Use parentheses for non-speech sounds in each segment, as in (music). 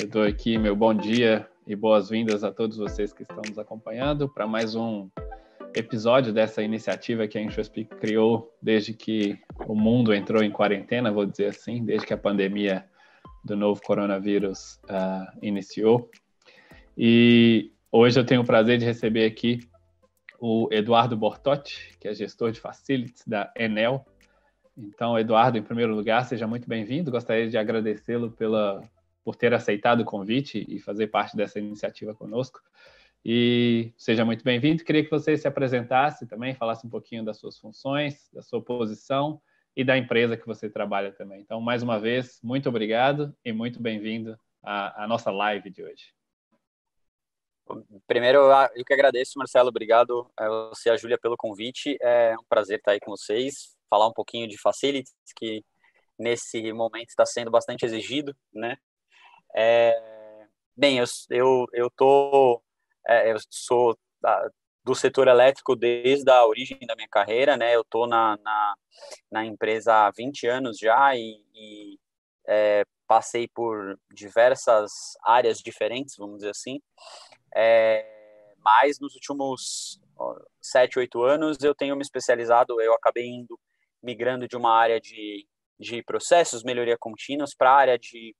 Eu dou aqui meu bom dia e boas-vindas a todos vocês que estão nos acompanhando para mais um episódio dessa iniciativa que a IntroSpeak criou desde que o mundo entrou em quarentena, vou dizer assim, desde que a pandemia do novo coronavírus uh, iniciou. E hoje eu tenho o prazer de receber aqui o Eduardo Bortotti, que é gestor de facilities da Enel. Então, Eduardo, em primeiro lugar, seja muito bem-vindo. Gostaria de agradecê-lo pela por ter aceitado o convite e fazer parte dessa iniciativa conosco. E seja muito bem-vindo. Queria que você se apresentasse também, falasse um pouquinho das suas funções, da sua posição e da empresa que você trabalha também. Então, mais uma vez, muito obrigado e muito bem-vindo à, à nossa live de hoje. Primeiro, eu que agradeço, Marcelo. Obrigado a você e a Júlia pelo convite. É um prazer estar aí com vocês, falar um pouquinho de facilities, que nesse momento está sendo bastante exigido, né? É, bem, eu, eu, eu, tô, é, eu sou da, do setor elétrico desde a origem da minha carreira, né? Eu tô na, na, na empresa há 20 anos já e, e é, passei por diversas áreas diferentes, vamos dizer assim. É, mas nos últimos sete, oito anos eu tenho me especializado, eu acabei indo migrando de uma área de, de processos, melhoria contínuas, para a área de,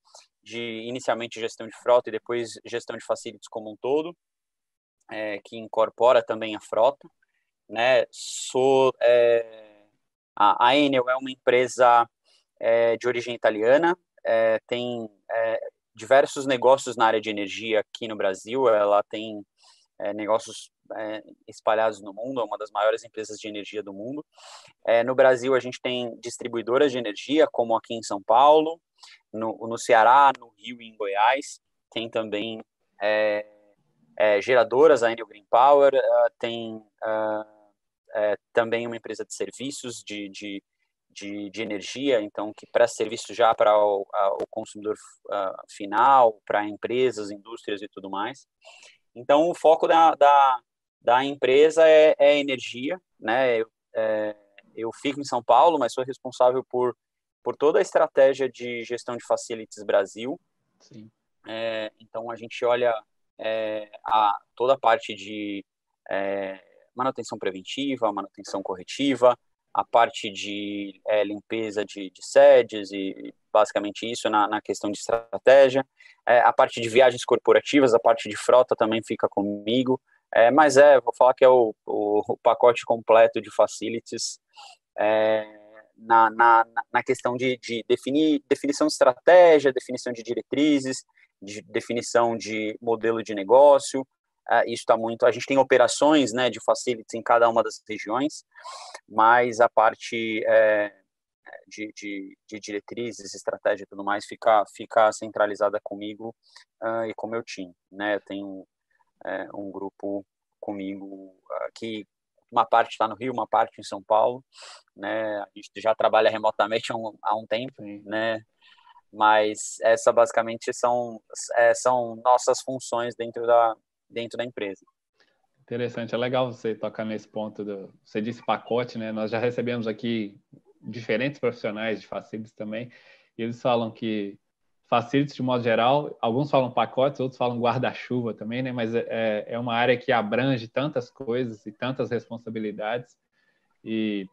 de inicialmente gestão de frota e depois gestão de facilities como um todo, é, que incorpora também a frota. Né? Sou, é, a, a Enel é uma empresa é, de origem italiana, é, tem é, diversos negócios na área de energia aqui no Brasil. Ela tem é, negócios é, espalhados no mundo, é uma das maiores empresas de energia do mundo. É, no Brasil, a gente tem distribuidoras de energia, como aqui em São Paulo, no, no Ceará, no Rio e em Goiás. Tem também é, é, geradoras, a Enel Green Power, uh, tem uh, também uma empresa de serviços de, de de, de energia, então que presta serviço já para o, o consumidor uh, final, para empresas, indústrias e tudo mais. Então, o foco da, da, da empresa é, é energia, né? Eu, é, eu fico em São Paulo, mas sou responsável por, por toda a estratégia de gestão de facilities Brasil. Sim. É, então, a gente olha é, a, toda a parte de é, manutenção preventiva, manutenção corretiva, a parte de é, limpeza de, de, sedes e basicamente isso na, na questão de estratégia. É, a parte de viagens corporativas, a parte de frota também fica comigo. É, mas é, vou falar que é o, o, o pacote completo de facilities é, na, na, na questão de, de definir definição de estratégia, definição de diretrizes, de definição de modelo de negócio, Uh, isso está muito. A gente tem operações né, de facilities em cada uma das regiões, mas a parte é, de, de, de, diretrizes, estratégia e tudo mais fica, fica centralizada comigo uh, e com meu time. Né? Eu tenho é, um grupo comigo que uma parte está no Rio, uma parte em São Paulo. Né? A gente já trabalha remotamente há um, há um tempo, né? mas essa basicamente são, é, são nossas funções dentro da, dentro da empresa. Interessante, é legal você tocar nesse ponto. Do, você disse pacote, né? Nós já recebemos aqui diferentes profissionais de facilities também, e eles falam que facilities, de modo geral, alguns falam pacotes, outros falam guarda-chuva também, né? Mas é, é uma área que abrange tantas coisas e tantas responsabilidades, e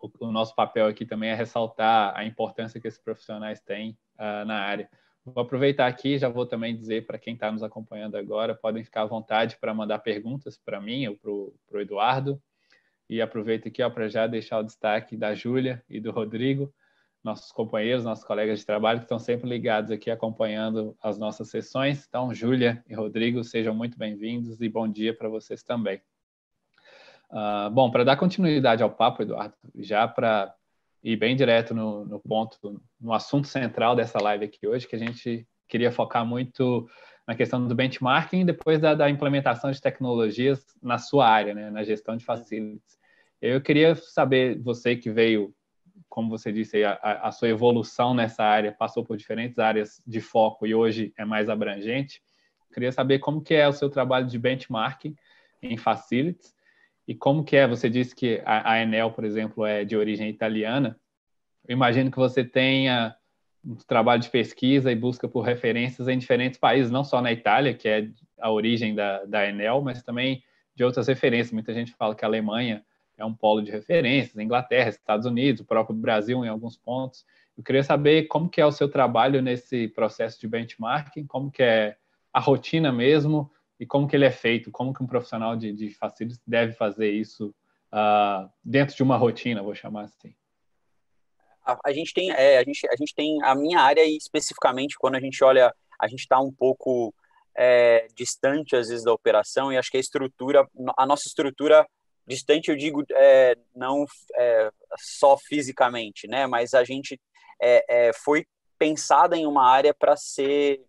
o, o nosso papel aqui também é ressaltar a importância que esses profissionais têm uh, na área. Vou aproveitar aqui, já vou também dizer para quem está nos acompanhando agora, podem ficar à vontade para mandar perguntas para mim ou para o Eduardo. E aproveito aqui para já deixar o destaque da Júlia e do Rodrigo, nossos companheiros, nossos colegas de trabalho que estão sempre ligados aqui acompanhando as nossas sessões. Então, Júlia e Rodrigo, sejam muito bem-vindos e bom dia para vocês também. Uh, bom, para dar continuidade ao papo, Eduardo, já para e bem direto no, no, ponto, no assunto central dessa live aqui hoje, que a gente queria focar muito na questão do benchmarking e depois da, da implementação de tecnologias na sua área, né, na gestão de facilities. Eu queria saber, você que veio, como você disse, a, a sua evolução nessa área, passou por diferentes áreas de foco e hoje é mais abrangente, queria saber como que é o seu trabalho de benchmarking em facilities e como que é? Você disse que a, a Enel, por exemplo, é de origem italiana. Eu imagino que você tenha um trabalho de pesquisa e busca por referências em diferentes países, não só na Itália, que é a origem da, da Enel, mas também de outras referências. Muita gente fala que a Alemanha é um polo de referências, Inglaterra, Estados Unidos, o próprio Brasil em alguns pontos. Eu queria saber como que é o seu trabalho nesse processo de benchmarking, como que é a rotina mesmo e como que ele é feito, como que um profissional de, de facilities deve fazer isso uh, dentro de uma rotina, vou chamar assim. A, a gente tem, é, a gente, a gente tem a minha área e especificamente quando a gente olha, a gente está um pouco é, distante às vezes da operação e acho que a estrutura, a nossa estrutura distante eu digo é, não é, só fisicamente, né? Mas a gente é, é, foi pensada em uma área para ser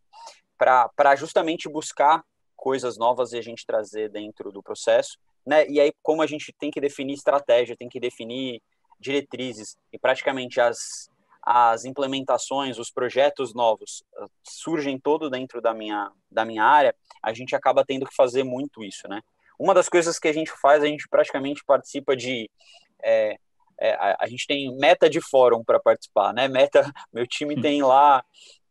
para justamente buscar coisas novas e a gente trazer dentro do processo, né? E aí como a gente tem que definir estratégia, tem que definir diretrizes e praticamente as as implementações, os projetos novos ah, surgem todo dentro da minha da minha área, a gente acaba tendo que fazer muito isso, né? Uma das coisas que a gente faz, a gente praticamente participa de é, é, a, a, gente tem meta de fórum para participar, né? Meta, (laughs) meu time hum. tem lá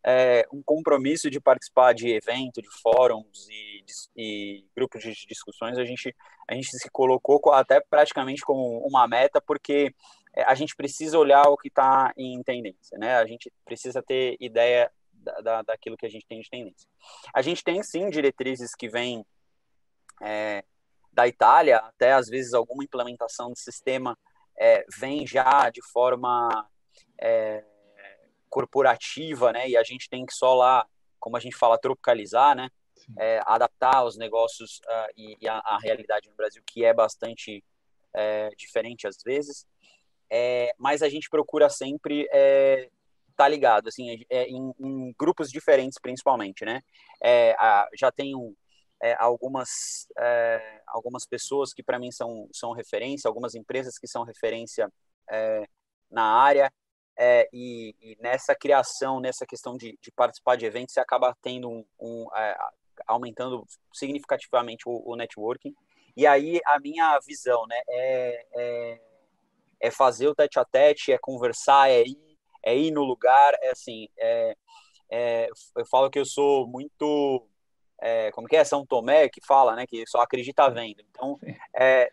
é, um compromisso de participar de evento, de fóruns e, e, grupos de discussões. A gente, a gente se colocou até praticamente como uma meta, porque é, a gente precisa olhar o que está em tendência, né? A gente precisa ter ideia da, da, daquilo que a gente tem de tendência. A gente tem sim diretrizes que vêm é, da Itália, até às vezes alguma implementação de sistema é, vem já de forma é, corporativa, né? E a gente tem que só lá, como a gente fala, tropicalizar, né? É, adaptar os negócios uh, e, e a, a, realidade no Brasil, que é bastante é, diferente às vezes. É, mas a gente procura sempre estar é, tá ligado, assim, é, em, em, grupos diferentes, principalmente, né? A, já tem um, é, algumas, é, algumas pessoas que para mim são, são referência, algumas empresas que são referência é, na área, é, e, e, nessa criação, nessa questão de, de, participar de eventos, você acaba tendo um, um é, aumentando significativamente o, o, networking. E aí a minha visão, né, é, é, é fazer o tete a tete, é conversar, é ir, é ir no lugar, é assim, eu falo que eu sou muito é, como que é São Tomé que fala, né, que só acredita vendo. Então, é,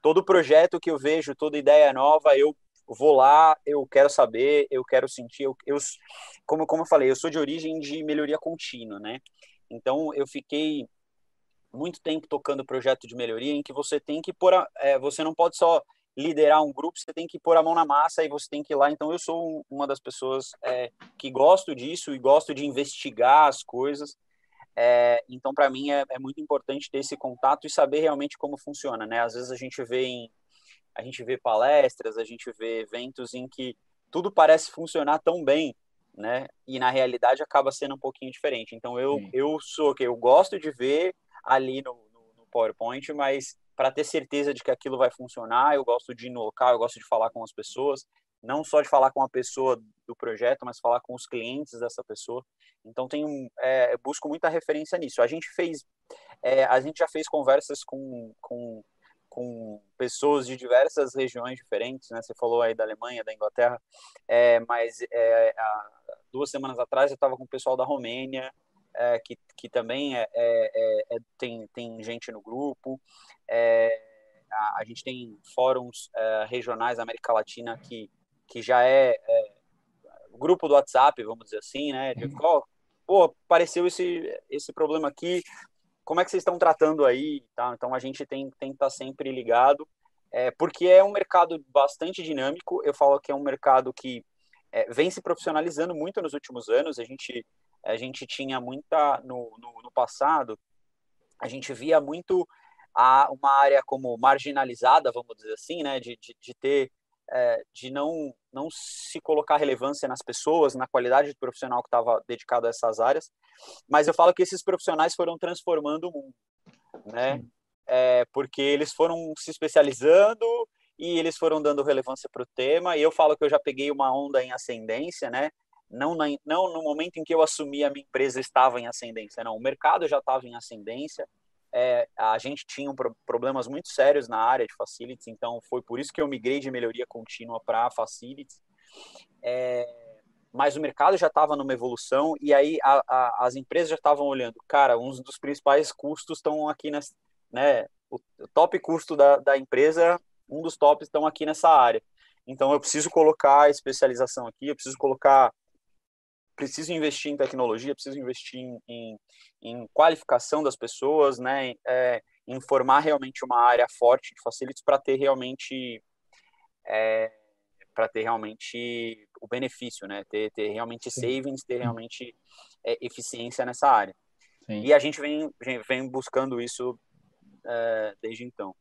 todo projeto que eu vejo, toda ideia nova, eu vou lá, eu quero saber, eu quero sentir, eu, eu como como eu falei, eu sou de origem de melhoria contínua, né? Então, eu fiquei muito tempo tocando projeto de melhoria em que você tem que pôr, a, é, você não pode só liderar um grupo, você tem que pôr a mão na massa e você tem que ir lá. Então, eu sou uma das pessoas é, que gosto disso e gosto de investigar as coisas. É, então, para mim, é, é, muito importante ter esse contato e saber realmente como funciona, né? Às vezes a gente vê em, a gente vê palestras, a gente vê eventos em que tudo parece funcionar tão bem, né? E na realidade acaba sendo um pouquinho diferente. Então, eu, eu sou que eu gosto de ver ali no, no, no PowerPoint, mas para ter certeza de que aquilo vai funcionar, eu gosto de ir no local, eu gosto de falar com as pessoas, não só de falar com a pessoa do projeto, mas falar com os clientes dessa pessoa. Então um, é, busco muita referência nisso. A gente fez, é, a gente já fez conversas com, com, com pessoas de diversas regiões diferentes, né? Você falou aí da Alemanha, da Inglaterra, é, mas é, há duas semanas atrás eu estava com o pessoal da Romênia, é, que, que também é, é, tem, tem gente no grupo. A, gente tem fóruns regionais da América Latina que que já é, é grupo do WhatsApp, vamos dizer assim, né? De, oh, pô, apareceu esse, esse problema aqui, como é que vocês estão tratando aí? Tá? Então a gente tem, tem que estar sempre ligado, é, porque é um mercado bastante dinâmico. Eu falo que é um mercado que é, vem se profissionalizando muito nos últimos anos. A gente, a gente tinha muita no, no, no passado, a gente via muito a, uma área como marginalizada, vamos dizer assim, né? De, de, de ter é, de não, não se colocar relevância nas pessoas, na qualidade de profissional que estava dedicado a essas áreas, mas eu falo que esses profissionais foram transformando o mundo, né? É, porque eles foram se especializando e eles foram dando relevância para o tema, e eu falo que eu já peguei uma onda em ascendência, né? Não, na, não no momento em que eu assumi a minha empresa estava em ascendência, não, o mercado já estava em ascendência, é, a gente tinha um pro, problemas muito sérios na área de facilities, então foi por isso que eu migrei de melhoria contínua para facilities. É, mas o mercado já estava numa evolução e aí a, a, as empresas já estavam olhando, cara, um dos principais custos estão aqui nessa, né, o top custo da, da empresa, um dos tops estão aqui nessa área. Então eu preciso colocar especialização aqui, eu preciso colocar preciso investir em tecnologia, preciso investir em, em, em qualificação das pessoas, né, é, em formar realmente uma área forte de facilities para ter realmente é, para ter realmente o benefício, né, ter, ter realmente savings, ter realmente é, eficiência nessa área. Sim. E a gente vem, vem buscando isso é, desde então.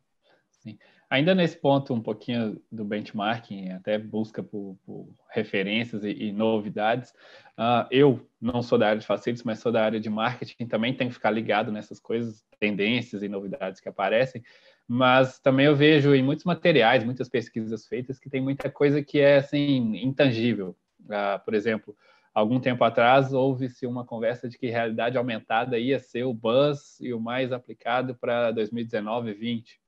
Sim. Ainda nesse ponto, um pouquinho do benchmarking, até busca por, por referências e, e novidades, uh, eu não sou da área de facilities, mas sou da área de marketing, também tenho que ficar ligado nessas coisas, tendências e novidades que aparecem, mas também eu vejo em muitos materiais, muitas pesquisas feitas, que tem muita coisa que é assim, intangível. Uh, por exemplo, algum tempo atrás houve-se uma conversa de que realidade aumentada ia ser o buzz e o mais aplicado para 2019 e 20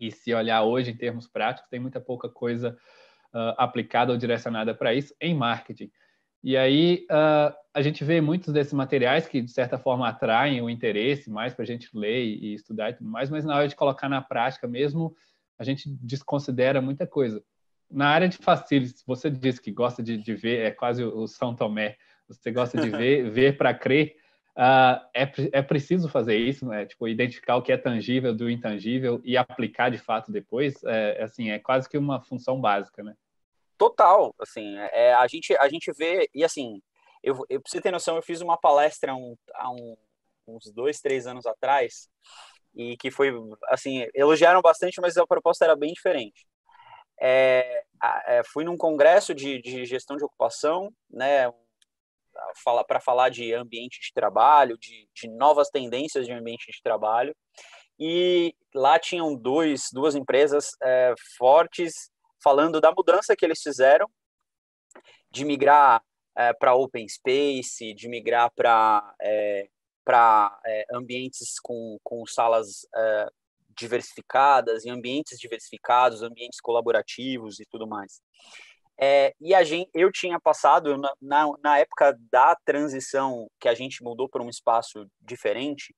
e se olhar hoje em termos práticos, tem muita pouca coisa uh, aplicada ou direcionada para isso em marketing. E aí uh, a gente vê muitos desses materiais que, de certa forma, atraem o interesse mais para a gente ler e estudar e tudo mais, mas na hora de colocar na prática mesmo, a gente desconsidera muita coisa. Na área de facilities, você disse que gosta de, de ver, é quase o São Tomé, você gosta de (laughs) ver, ver para crer. Uh, é, é preciso fazer isso, né? Tipo, identificar o que é tangível do intangível e aplicar de fato depois, é, assim, é quase que uma função básica, né? Total, assim, é, a, gente, a gente vê, e assim, eu, eu preciso ter noção, eu fiz uma palestra um, há um, uns dois, três anos atrás, e que foi, assim, elogiaram bastante, mas a proposta era bem diferente. É, é, fui num congresso de, de gestão de ocupação, né, fala, para falar de ambiente de trabalho, de, de novas tendências de ambiente de trabalho. E lá tinham dois, duas empresas é, fortes falando da mudança que eles fizeram de migrar é, para open space, de migrar para é, para é, ambientes com, com salas é, diversificadas, em ambientes diversificados, ambientes colaborativos e tudo mais. É, e a gente, eu tinha passado, na, na, na, época da transição, que a gente mudou para um espaço diferente,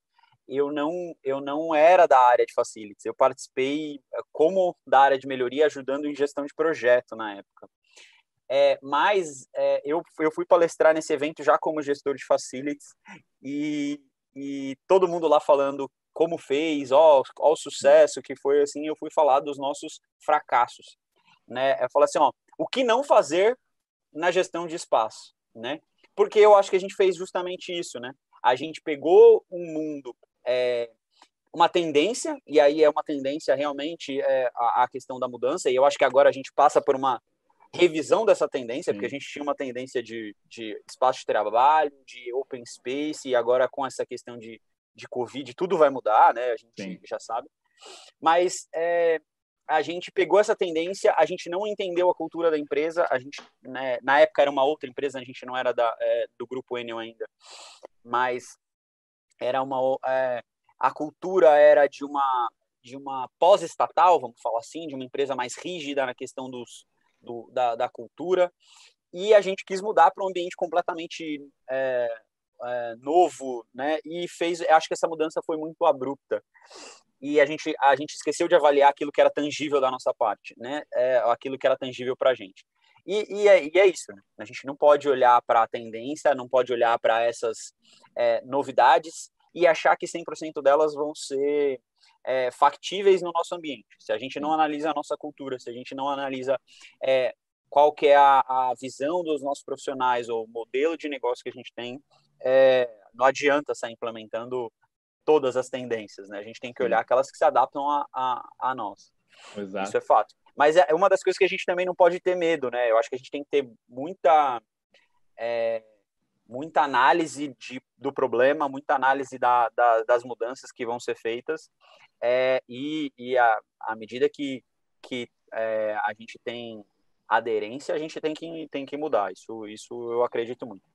eu não, eu não era da área de facilities. Eu participei é, como da área de melhoria, ajudando em gestão de projeto na época. É, mas é, eu, eu fui palestrar nesse evento já como gestor de facilities e, e todo mundo lá falando como fez, ó, ó o sucesso que foi assim, eu fui falar dos nossos fracassos, né? Eu falei assim, ó, o que não fazer na gestão de espaço, né? Porque eu acho que a gente fez justamente isso, né? A gente pegou um mundo, é, uma tendência, e aí é uma tendência realmente é, a, a, questão da mudança, e eu acho que agora a gente passa por uma revisão dessa tendência, Sim. porque a gente tinha uma tendência de, de espaço de trabalho, de open space, e agora com essa questão de, de Covid, tudo vai mudar, né? A gente Sim. já sabe. Mas é, a gente pegou essa tendência, a gente não entendeu a cultura da empresa, a gente, né, na época era uma outra empresa, a gente não era da, é, do grupo Enel ainda, mas era uma é, a cultura era de uma de uma pós-estatal, vamos falar assim, de uma empresa mais rígida na questão dos, do, da, da cultura, e a gente quis mudar para um ambiente completamente é, é, novo, né? E fez, acho que essa mudança foi muito abrupta e a gente, a gente esqueceu de avaliar aquilo que era tangível da nossa parte, né? É, aquilo que era tangível para a gente. E, e, é, e, é, isso, né? a gente não pode olhar para a tendência, não pode olhar para essas é, novidades e achar que 100% delas vão ser é, factíveis no nosso ambiente. Se a gente não analisa a nossa cultura, se a gente não analisa é, qual que é a, a, visão dos nossos profissionais ou o modelo de negócio que a gente tem, é, não adianta estar implementando todas as tendências, né? A gente tem que olhar aquelas que se adaptam a, a, a nós. Exato. Isso é fato. Mas é uma das coisas que a gente também não pode ter medo, né? Eu acho que a gente tem que ter muita é, muita análise de, do problema, muita análise da, da, das mudanças que vão ser feitas é, e, e a, à medida que, que é, a gente tem aderência, a gente tem que, tem que mudar. Isso, isso eu acredito muito.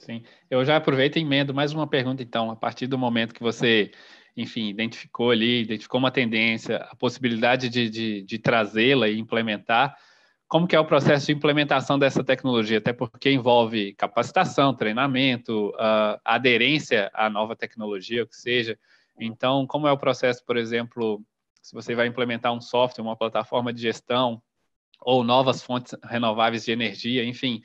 Sim, eu já aproveito e emendo mais uma pergunta, então, a partir do momento que você, enfim, identificou ali, identificou uma tendência, a possibilidade de, de, de trazê-la e implementar, como que é o processo de implementação dessa tecnologia, até porque envolve capacitação, treinamento, uh, aderência à nova tecnologia, o que seja. Então, como é o processo, por exemplo, se você vai implementar um software, uma plataforma de gestão ou novas fontes renováveis de energia, enfim,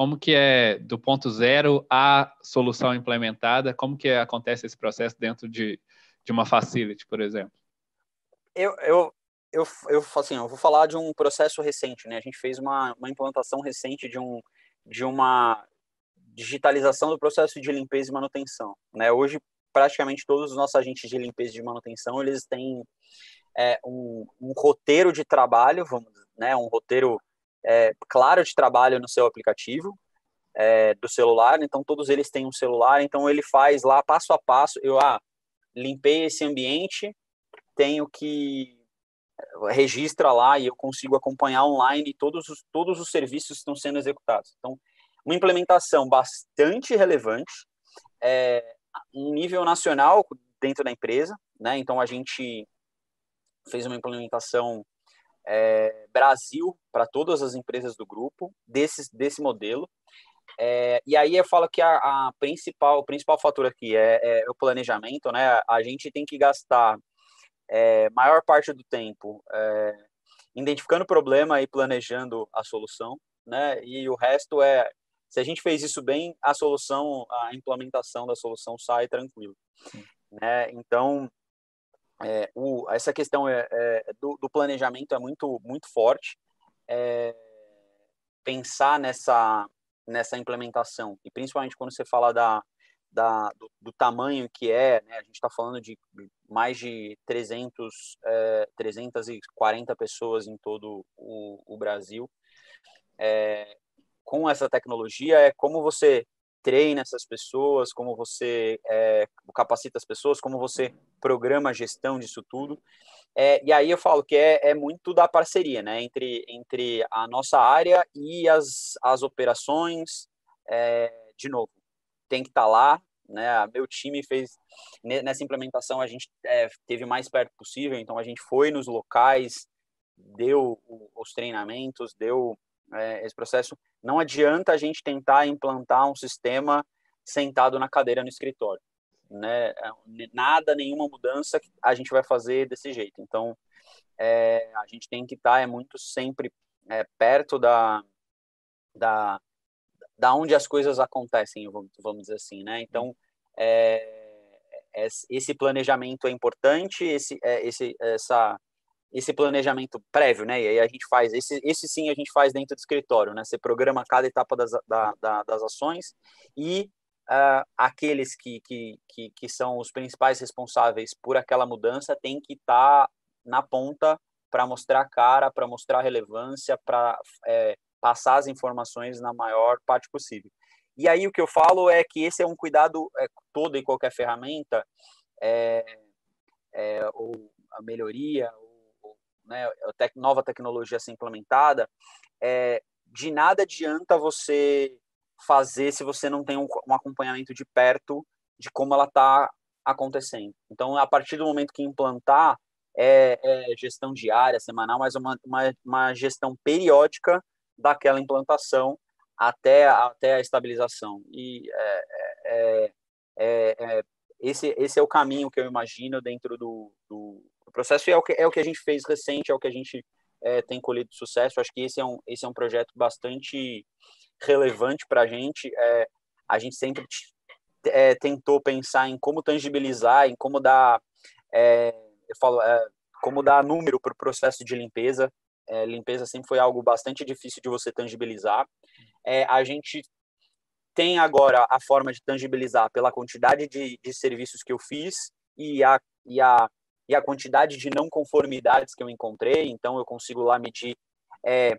como que é do ponto zero à solução implementada, como que acontece esse processo dentro de, de uma facility, por exemplo? Eu, eu, eu, eu, assim, eu vou falar de um processo recente, né? A gente fez uma, uma implantação recente de, um, de uma digitalização do processo de limpeza e manutenção, né? Hoje, praticamente todos os nossos agentes de limpeza e de manutenção, eles têm é, um, um, roteiro de trabalho, vamos, né? Um roteiro é, claro de trabalho no seu aplicativo é, do celular. Então, todos eles têm um celular. Então, ele faz lá passo a passo. Eu, ah, limpei esse ambiente, tenho que registra lá e eu consigo acompanhar online todos os, todos os serviços que estão sendo executados. Então, uma implementação bastante relevante, é, nível nacional dentro da empresa, né? Então, a gente fez uma implementação é, Brasil para todas as empresas do grupo desse, desse modelo. É, e aí eu falo que a, a, principal, o principal fator aqui é, é, o planejamento, né? A gente tem que gastar é, maior parte do tempo é, identificando o problema e planejando a solução, né? E o resto é, se a gente fez isso bem, a solução, a implementação da solução sai tranquilo, né? Então, é, o, essa questão é, é, do, do, planejamento é muito muito forte. É, pensar nessa nessa implementação e principalmente quando você fala da da, do, do, tamanho que é, né? a gente está falando de mais de 300, é, 340 pessoas em todo o, o Brasil. É, com essa tecnologia, é como você treina essas pessoas, como você é, capacita as pessoas, como você programa a gestão disso tudo. É, e aí eu falo que é, é muito da parceria, né, entre, entre a nossa área e as, as operações, é, de novo, tem que estar tá lá, né? Meu time fez nessa implementação a gente é, teve mais perto possível, então a gente foi nos locais, deu os treinamentos, deu é, esse processo. Não adianta a gente tentar implantar um sistema sentado na cadeira no escritório, né? É, nada, nenhuma mudança a gente vai fazer desse jeito. Então é, a gente tem que estar é muito sempre é, perto da, da da onde as coisas acontecem, vamos dizer assim, né? Então, é, é, esse planejamento é importante, esse, é, esse, essa, esse planejamento prévio, né? E aí a gente faz, esse, esse sim a gente faz dentro do escritório, né? Você programa cada etapa das, da, da, das ações e uh, aqueles que, que, que, que, são os principais responsáveis por aquela mudança têm que estar tá na ponta para mostrar a cara, para mostrar a relevância, para é, passar as informações na maior parte possível. E aí o que eu falo é que esse é um cuidado é, todo e qualquer ferramenta, é, é, ou a melhoria, né, nova tecnologia a ser implementada, é, de nada adianta você fazer se você não tem um, um acompanhamento de perto de como ela está acontecendo. Então, a partir do momento que implantar, é, é, gestão diária, semanal, mas uma, uma, uma, gestão periódica daquela implantação até, até a estabilização. E é é, é, é, esse, esse é o caminho que eu imagino dentro do, do, do, processo e é o, que, é o que a gente fez recente, é o que a gente é, tem colhido sucesso. Acho que esse é um, esse é um projeto bastante relevante para a gente. a gente sempre tentou pensar em como tangibilizar, em como dar, eu falo, como dar número para o processo de limpeza é, limpeza sempre foi algo bastante difícil de você tangibilizar. É, a gente tem agora a forma de tangibilizar pela quantidade de, de serviços que eu fiz e a, e, a, e a quantidade de não conformidades que eu encontrei. Então, eu consigo lá medir, é,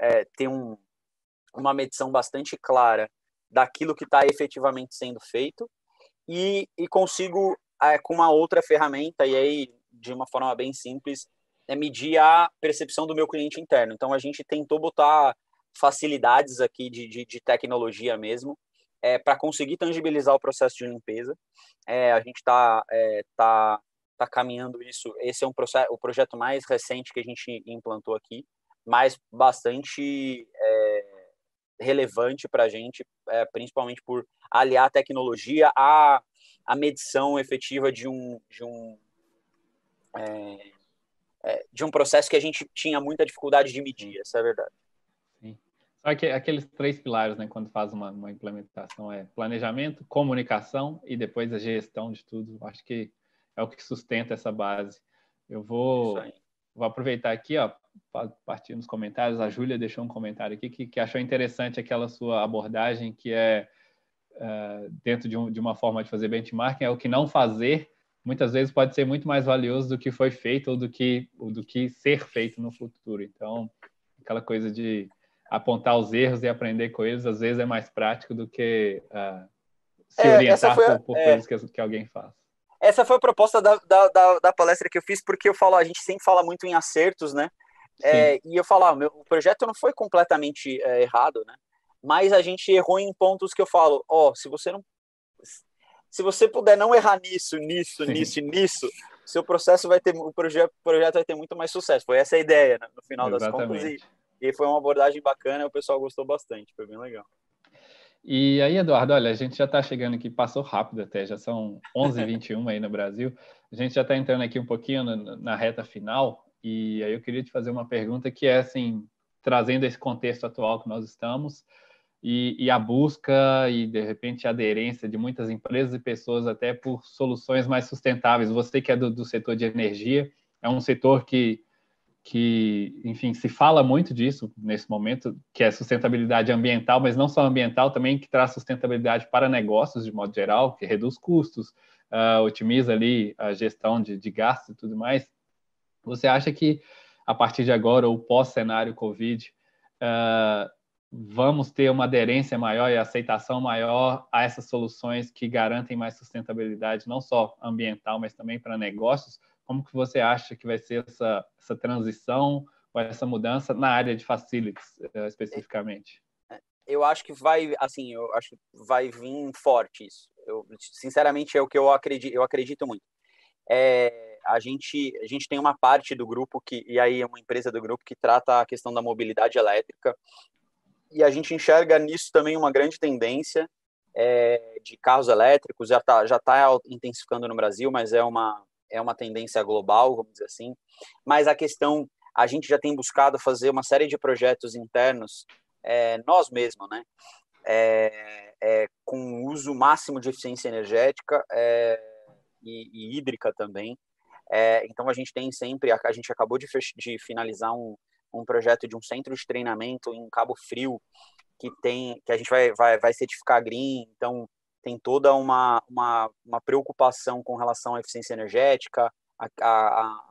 é, ter um, uma medição bastante clara daquilo que está efetivamente sendo feito e, e consigo, é, com uma outra ferramenta, e aí, de uma forma bem simples, é medir a percepção do meu cliente interno. Então, a gente tentou botar facilidades aqui de, de, de tecnologia mesmo, é, para conseguir tangibilizar o processo de limpeza. É, a gente está é, tá, tá caminhando isso. Esse é um processo, o projeto mais recente que a gente implantou aqui. mas bastante é, relevante para a gente, é, principalmente por aliar a tecnologia à, à medição efetiva de um, de um é, é, de um processo que a gente tinha muita dificuldade de medir, essa é a verdade. Sim. Só que aqueles três pilares, né, quando faz uma, uma implementação, é planejamento, comunicação e depois a gestão de tudo. Acho que é o que sustenta essa base. Eu vou, vou aproveitar aqui, ó, partir nos comentários. A Júlia deixou um comentário aqui que, que achou interessante aquela sua abordagem, que é uh, dentro de, um, de uma forma de fazer benchmarking, é o que não fazer muitas vezes pode ser muito mais valioso do que foi feito ou do que, ou do que ser feito no futuro. Então, aquela coisa de apontar os erros e aprender com eles, às vezes é mais prático do que uh, se é, orientar por, por é, coisas que, que, alguém faz. Essa foi a proposta da, da, da, da, palestra que eu fiz, porque eu falo, a gente sempre fala muito em acertos, né? É, e eu falo, ah, meu, o projeto não foi completamente é, errado, né? Mas a gente errou em pontos que eu falo, ó, oh, se você não se você puder não errar nisso, nisso, Sim. nisso nisso, seu processo vai ter, o projeto, projeto vai ter muito mais sucesso. Foi essa a ideia, né, no final Exatamente. das contas. E, e foi uma abordagem bacana, o pessoal gostou bastante, foi bem legal. E aí, Eduardo, olha, a gente já está chegando aqui, passou rápido até, já são 11h21 aí no Brasil. A gente já está entrando aqui um pouquinho na, na, reta final, e aí eu queria te fazer uma pergunta que é, assim, trazendo esse contexto atual que nós estamos, e, e, a busca e, de repente, a aderência de muitas empresas e pessoas até por soluções mais sustentáveis. Você que é do, do setor de energia, é um setor que, que, enfim, se fala muito disso nesse momento, que é sustentabilidade ambiental, mas não só ambiental, também que traz sustentabilidade para negócios de modo geral, que reduz custos, uh, otimiza ali a gestão de, de gastos e tudo mais. Você acha que, a partir de agora, ou pós-cenário Covid, uh, vamos ter uma aderência maior e aceitação maior a essas soluções que garantem mais sustentabilidade, não só ambiental, mas também para negócios. Como que você acha que vai ser essa, essa transição ou essa mudança na área de facilities, uh, especificamente? Eu acho que vai, assim, eu acho que vai vir forte isso. Eu, sinceramente, é o que eu acredito, eu acredito muito. É, a gente a gente tem uma parte do grupo que e aí é uma empresa do grupo que trata a questão da mobilidade elétrica e a gente enxerga nisso também uma grande tendência é, de carros elétricos, já está já tá intensificando no Brasil, mas é uma, é uma tendência global, vamos dizer assim. Mas a questão, a gente já tem buscado fazer uma série de projetos internos, é, nós mesmos, né? É, é, com uso máximo de eficiência energética é, e, e, hídrica também. É, então a gente tem sempre, a, gente acabou de, de finalizar um, um projeto de um centro de treinamento em Cabo Frio que tem que a gente vai, vai, vai certificar green, então tem toda uma, uma, uma preocupação com relação à eficiência energética, a, a, a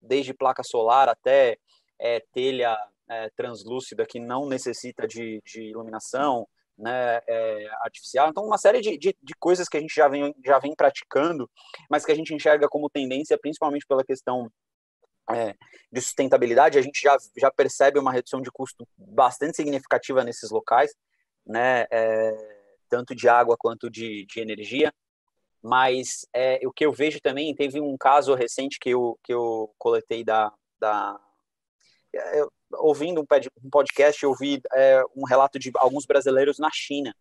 desde placa solar até é, telha é, translúcida que não necessita de, de iluminação né, é, artificial. Então, uma série de, de, de, coisas que a gente já vem, já vem praticando, mas que a gente enxerga como tendência, principalmente pela questão é, de sustentabilidade, a gente já, já percebe uma redução de custo bastante significativa nesses locais, né, é, tanto de água quanto de, de energia. Mas é, o que eu vejo também, teve um caso recente que eu, que eu coletei da. da eu, ouvindo um podcast, eu vi é, um relato de alguns brasileiros na China,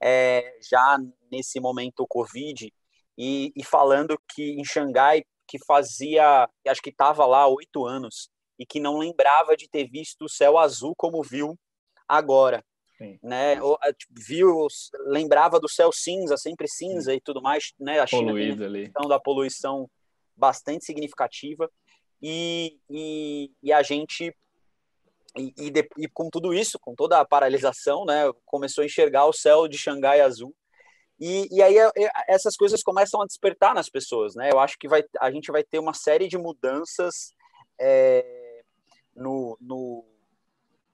é, já nesse momento Covid, e, e falando que em Xangai que fazia, acho que estava lá oito anos e que não lembrava de ter visto o céu azul como viu agora. Sim. Né, tipo, viu, lembrava do céu cinza, sempre cinza Sim. e tudo mais, né? A China Poluído tem a questão da poluição bastante significativa e, e, e a gente e, e, de, e, com tudo isso, com toda a paralisação, né, começou a enxergar o céu de Xangai azul e, e aí é, é, essas coisas começam a despertar nas pessoas, né? Eu acho que vai, a gente vai ter uma série de mudanças é, no, no,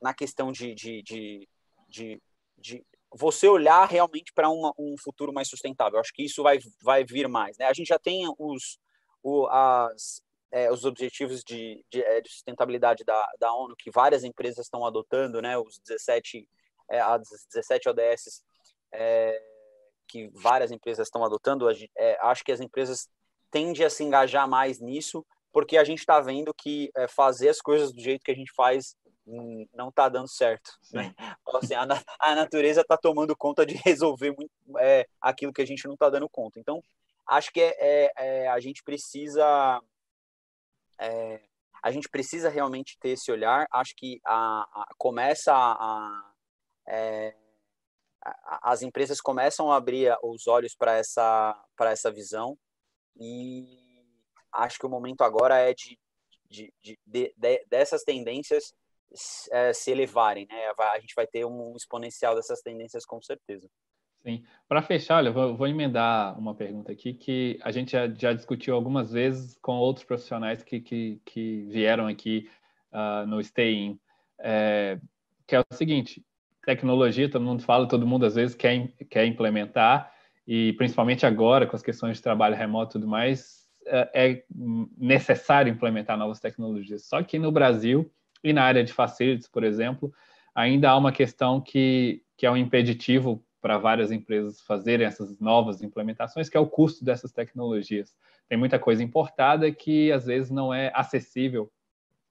na questão de, de, de, de, de você olhar realmente para um futuro mais sustentável. Acho que isso vai, vai vir mais. Né? A gente já tem os, o, as, é, os objetivos de, de, é, de, sustentabilidade da, da ONU, que várias empresas estão adotando, né? os 17, é, as 17 ODS. É, que várias empresas estão adotando, é, acho que as empresas tendem a se engajar mais nisso, porque a gente está vendo que é, fazer as coisas do jeito que a gente faz não está dando certo. Né? Assim, a, a, natureza está tomando conta de resolver muito, é, aquilo que a gente não está dando conta. Então, acho que é, é, é a gente precisa é, a gente precisa realmente ter esse olhar. Acho que a, a começa a, é, a, as empresas começam a abrir os olhos para essa para essa visão e acho que o momento agora é de, de, de, de dessas tendências é, se elevarem, né? A gente vai ter um exponencial dessas tendências com certeza. Sim. Para fechar, olha, vou, vou, emendar uma pergunta aqui que a gente já, já discutiu algumas vezes com outros profissionais que, que, que vieram aqui uh, no Stay In, é, que é o seguinte: tecnologia, todo mundo fala, todo mundo às vezes quer, quer implementar, e principalmente agora com as questões de trabalho remoto e tudo mais, é, é necessário implementar novas tecnologias. Só que no Brasil e na área de facilities, por exemplo, ainda há uma questão que, que é um impeditivo para várias empresas fazerem essas novas implementações, que é o custo dessas tecnologias. Tem muita coisa importada que às vezes não é acessível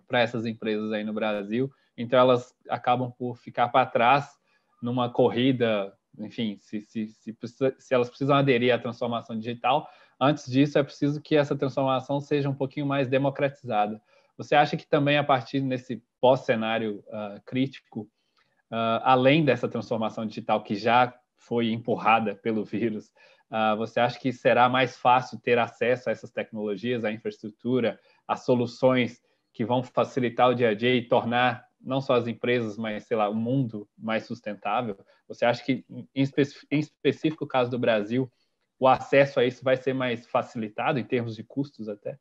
para essas empresas aí no Brasil, então elas acabam por ficar para trás numa corrida, enfim, se, se, se, se elas precisam aderir à transformação digital, antes disso é preciso que essa transformação seja um pouquinho mais democratizada. Você acha que também a partir desse pós-cenário uh, crítico, uh, além dessa transformação digital que já foi empurrada pelo vírus, uh, você acha que será mais fácil ter acesso a essas tecnologias, à infraestrutura, a soluções que vão facilitar o dia a dia e tornar não só as empresas, mas sei lá, o mundo mais sustentável? Você acha que, em, em específico o caso do Brasil, o acesso a isso vai ser mais facilitado em termos de custos até?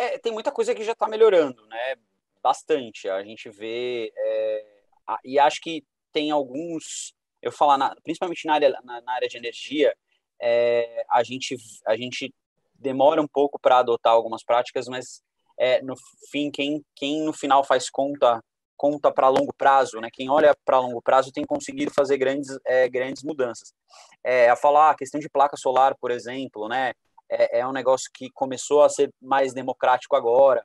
É, tem muita coisa que já está melhorando, né? Bastante. A gente vê é, e acho que tem alguns eu falar, na, principalmente na área, na, na área de energia, é, a, gente, a gente demora um pouco para adotar algumas práticas, mas é, no fim, quem, quem no final faz conta conta para longo prazo, né? Quem olha para longo prazo tem conseguido fazer grandes, é, grandes mudanças. É, a falar a questão de placa solar, por exemplo, né? É, é um negócio que começou a ser mais democrático agora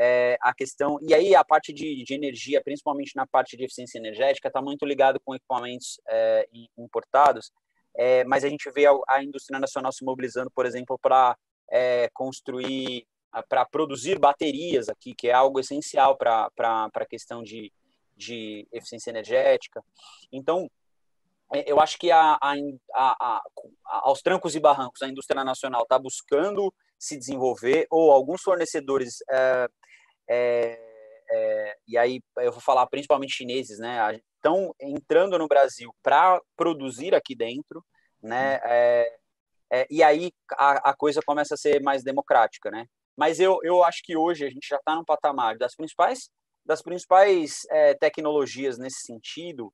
é, a questão. E aí a parte de, de, energia, principalmente na parte de eficiência energética, está muito ligado com equipamentos é, importados, é, mas a gente vê a, a, indústria nacional se mobilizando, por exemplo, para é, construir, para produzir baterias aqui, que é algo essencial para a questão de, de eficiência energética. Então, eu acho que a, a, a, aos trancos e barrancos a indústria nacional está buscando se desenvolver, ou alguns fornecedores é, é, é, e aí eu vou falar principalmente chineses, né? Estão entrando no Brasil para produzir aqui dentro, né? É, é, e aí a, coisa começa a ser mais democrática, né? Mas eu, eu acho que hoje a gente já está no patamar das principais das principais é, tecnologias nesse sentido.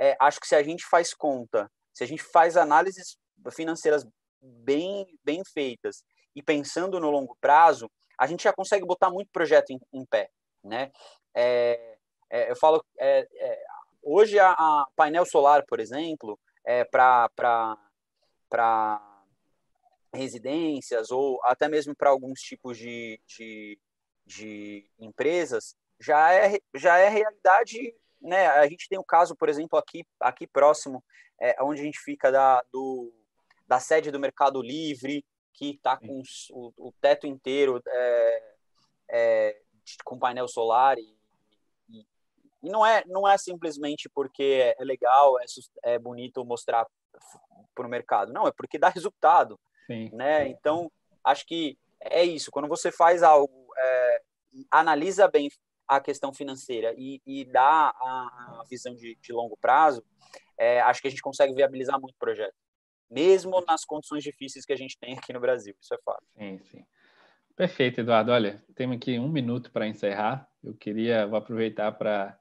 É, acho que se a gente faz conta, se a gente faz análises financeiras bem bem feitas e pensando no longo prazo, a gente já consegue botar muito projeto em, em pé, né? É, é, eu falo, é, é hoje a, a, painel solar, por exemplo, é, para residências ou até mesmo para alguns tipos de, de, de, empresas, já é, já é realidade. Né? A gente tem o um caso, por exemplo, aqui, aqui próximo, é, onde a gente fica da, do, da sede do Mercado Livre, que está com o, o, teto inteiro é, é, com painel solar e, e, e, não é não é simplesmente porque é legal é, é bonito mostrar para o mercado não é porque dá resultado Sim. né então acho que é isso quando você faz algo é, analisa bem a questão financeira e, e dá a, visão de, de longo prazo é, acho que a gente consegue viabilizar muito o projeto mesmo nas condições difíceis que a gente tem aqui no Brasil, isso é fato. Sim, sim. Perfeito, Eduardo. Olha, temos aqui um minuto para encerrar. Eu queria vou aproveitar para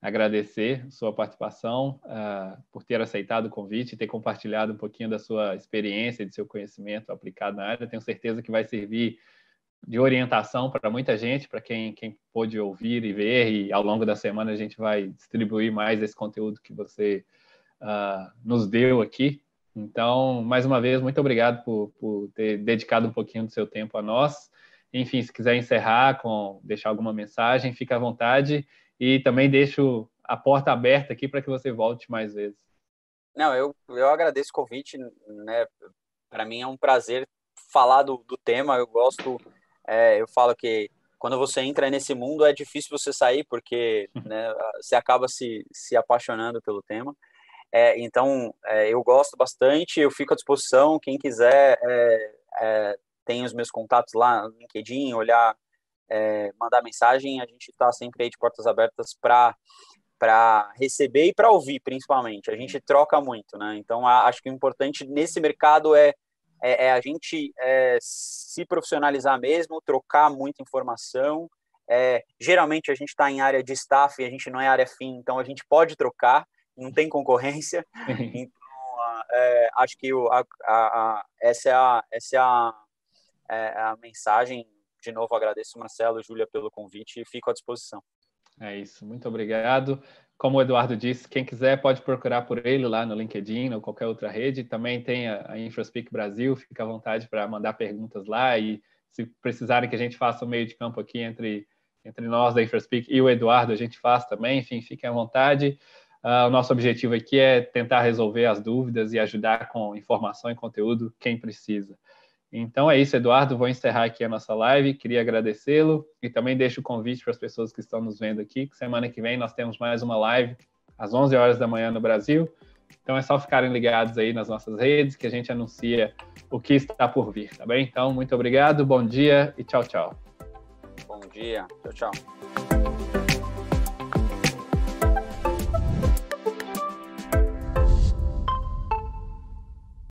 agradecer sua participação, uh, por ter aceitado o convite e ter compartilhado um pouquinho da sua experiência, de seu conhecimento aplicado na área. Tenho certeza que vai servir de orientação para muita gente, para quem, quem pôde ouvir e ver, e ao longo da semana a gente vai distribuir mais esse conteúdo que você uh, nos deu aqui. Então, mais uma vez, muito obrigado por, por ter dedicado um pouquinho do seu tempo a nós. Enfim, se quiser encerrar com deixar alguma mensagem, fica à vontade e também deixo a porta aberta aqui para que você volte mais vezes. Não, eu, eu agradeço o convite, né? Para mim é um prazer falar do, do tema. Eu gosto, é, eu falo que quando você entra nesse mundo é difícil você sair porque (laughs) né, você acaba se, se apaixonando pelo tema. É, então, é, eu gosto bastante, eu fico à disposição. Quem quiser, é, é tem os meus contatos lá no LinkedIn, olhar, é, mandar mensagem. A gente está sempre aí de portas abertas para para receber e para ouvir, principalmente. A gente troca muito, né? Então, acho que o importante nesse mercado é, é, é a gente é, se profissionalizar mesmo, trocar muita informação. É, geralmente, a gente está em área de staff, a gente não é área fim, então a gente pode trocar, não tem concorrência. (laughs) Então, é, acho que o, a, a, a, essa é a, essa é a, é a mensagem. De novo, agradeço, Marcelo e Júlia, pelo convite e fico à disposição. É isso, muito obrigado. Como o Eduardo disse, quem quiser pode procurar por ele lá no LinkedIn ou qualquer outra rede. Também tem a, a InfraSpeak Brasil, fica à vontade para mandar perguntas lá e se precisarem que a gente faça o meio de campo aqui entre, entre nós da InfraSpeak e o Eduardo, a gente faz também. Enfim, fiquem à vontade. Uh, o nosso objetivo aqui é tentar resolver as dúvidas e ajudar com informação e conteúdo quem precisa. Então é isso, Eduardo. Vou encerrar aqui a nossa live. Queria agradecê-lo e também deixo o convite para as pessoas que estão nos vendo aqui, que semana que vem nós temos mais uma live às 11 horas da manhã no Brasil. Então é só ficarem ligados aí nas nossas redes que a gente anuncia o que está por vir, tá bem? Então, muito obrigado, bom dia e tchau, tchau. Bom dia, tchau, tchau.